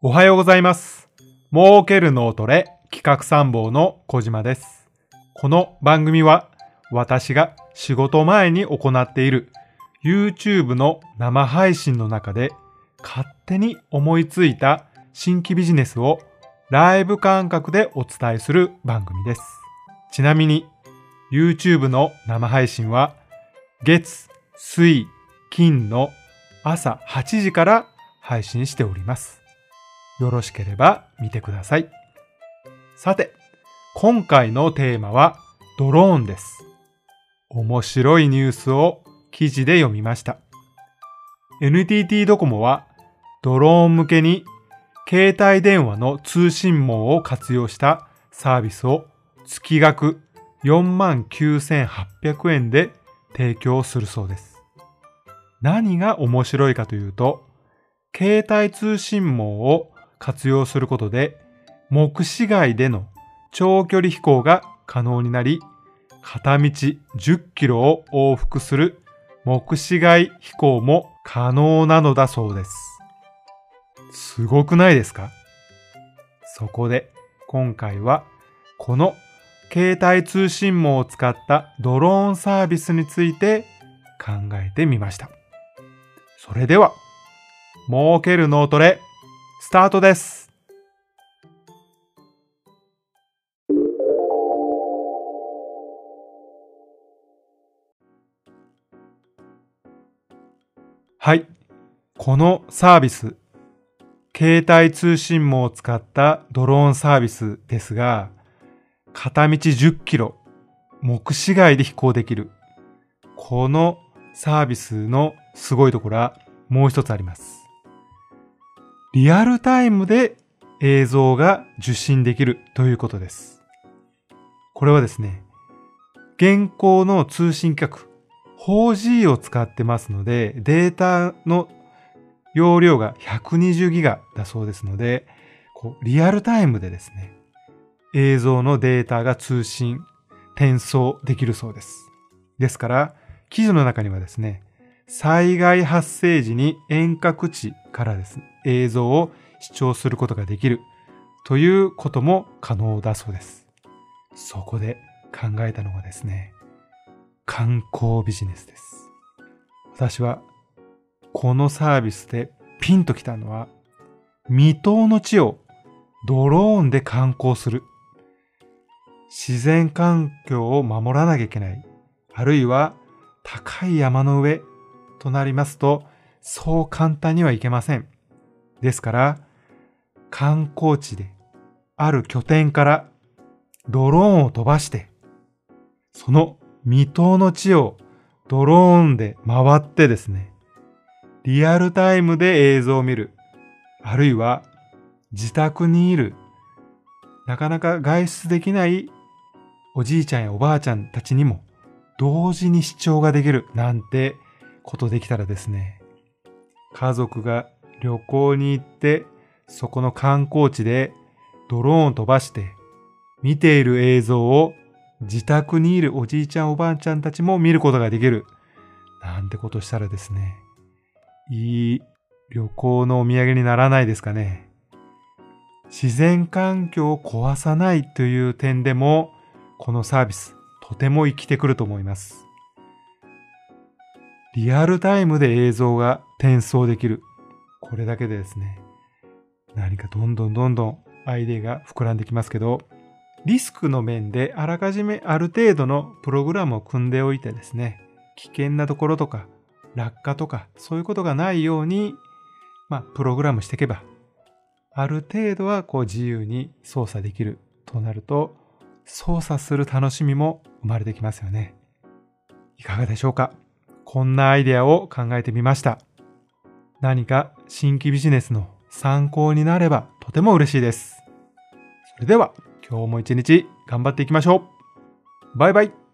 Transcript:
おはようございます。儲ける脳トレ企画参謀の小島です。この番組は私が仕事前に行っている YouTube の生配信の中で勝手に思いついた新規ビジネスをライブ感覚でお伝えする番組です。ちなみに YouTube の生配信は月、水、金の朝8時から配信しております。よろしければ見てください。さて、今回のテーマはドローンです。面白いニュースを記事で読みました。NTT ドコモはドローン向けに携帯電話の通信網を活用したサービスを月額49,800円で提供するそうです。何が面白いかというと、携帯通信網を活用することで、目視外での長距離飛行が可能になり、片道10キロを往復する目視外飛行も可能なのだそうです。すごくないですか？そこで今回はこの携帯通信網を使ったドローンサービスについて考えてみました。それでは、儲ける脳トレ、スタートです。はい。このサービス、携帯通信網を使ったドローンサービスですが、片道10キロ、目視外で飛行できる。このサービスのすごいところはもう一つあります。リアルタイムで映像が受信できるということです。これはですね、現行の通信規格 4G を使ってますので、データの容量が120ギガだそうですので、こうリアルタイムでですね、映像のデータが通信、転送できるそうです。ですから、記事の中にはですね、災害発生時に遠隔地からですね、映像を視聴することができるということも可能だそうです。そこで考えたのがですね、観光ビジネスです。私はこのサービスでピンときたのは、未踏の地をドローンで観光する。自然環境を守らなきゃいけない。あるいは高い山の上となりますと、そう簡単にはいけません。ですから、観光地である拠点からドローンを飛ばして、その未踏の地をドローンで回ってですね、リアルタイムで映像を見る。あるいは自宅にいる、なかなか外出できないおじいちゃんやおばあちゃんたちにも同時に視聴ができるなんてことできたらですね、家族が旅行に行って、そこの観光地でドローンを飛ばして見ている映像を自宅にいるおじいちゃんおばあちゃんたちも見ることができる。なんてことしたらですね、いい旅行のお土産にならないですかね。自然環境を壊さないという点でも、このサービス、とても生きてくると思います。リアルタイムで映像が転送できる。これだけでですね、何かどんどんどんどんアイデアが膨らんできますけど、リスクの面であらかじめある程度のプログラムを組んでおいてですね、危険なところとか落下とかそういうことがないように、まあ、プログラムしていけば、ある程度はこう自由に操作できるとなると、操作する楽しみも生まれてきますよね。いかがでしょうか？こんなアイデアを考えてみました。何か新規ビジネスの参考になればとても嬉しいです。それでは今日も一日頑張っていきましょう。バイバイ。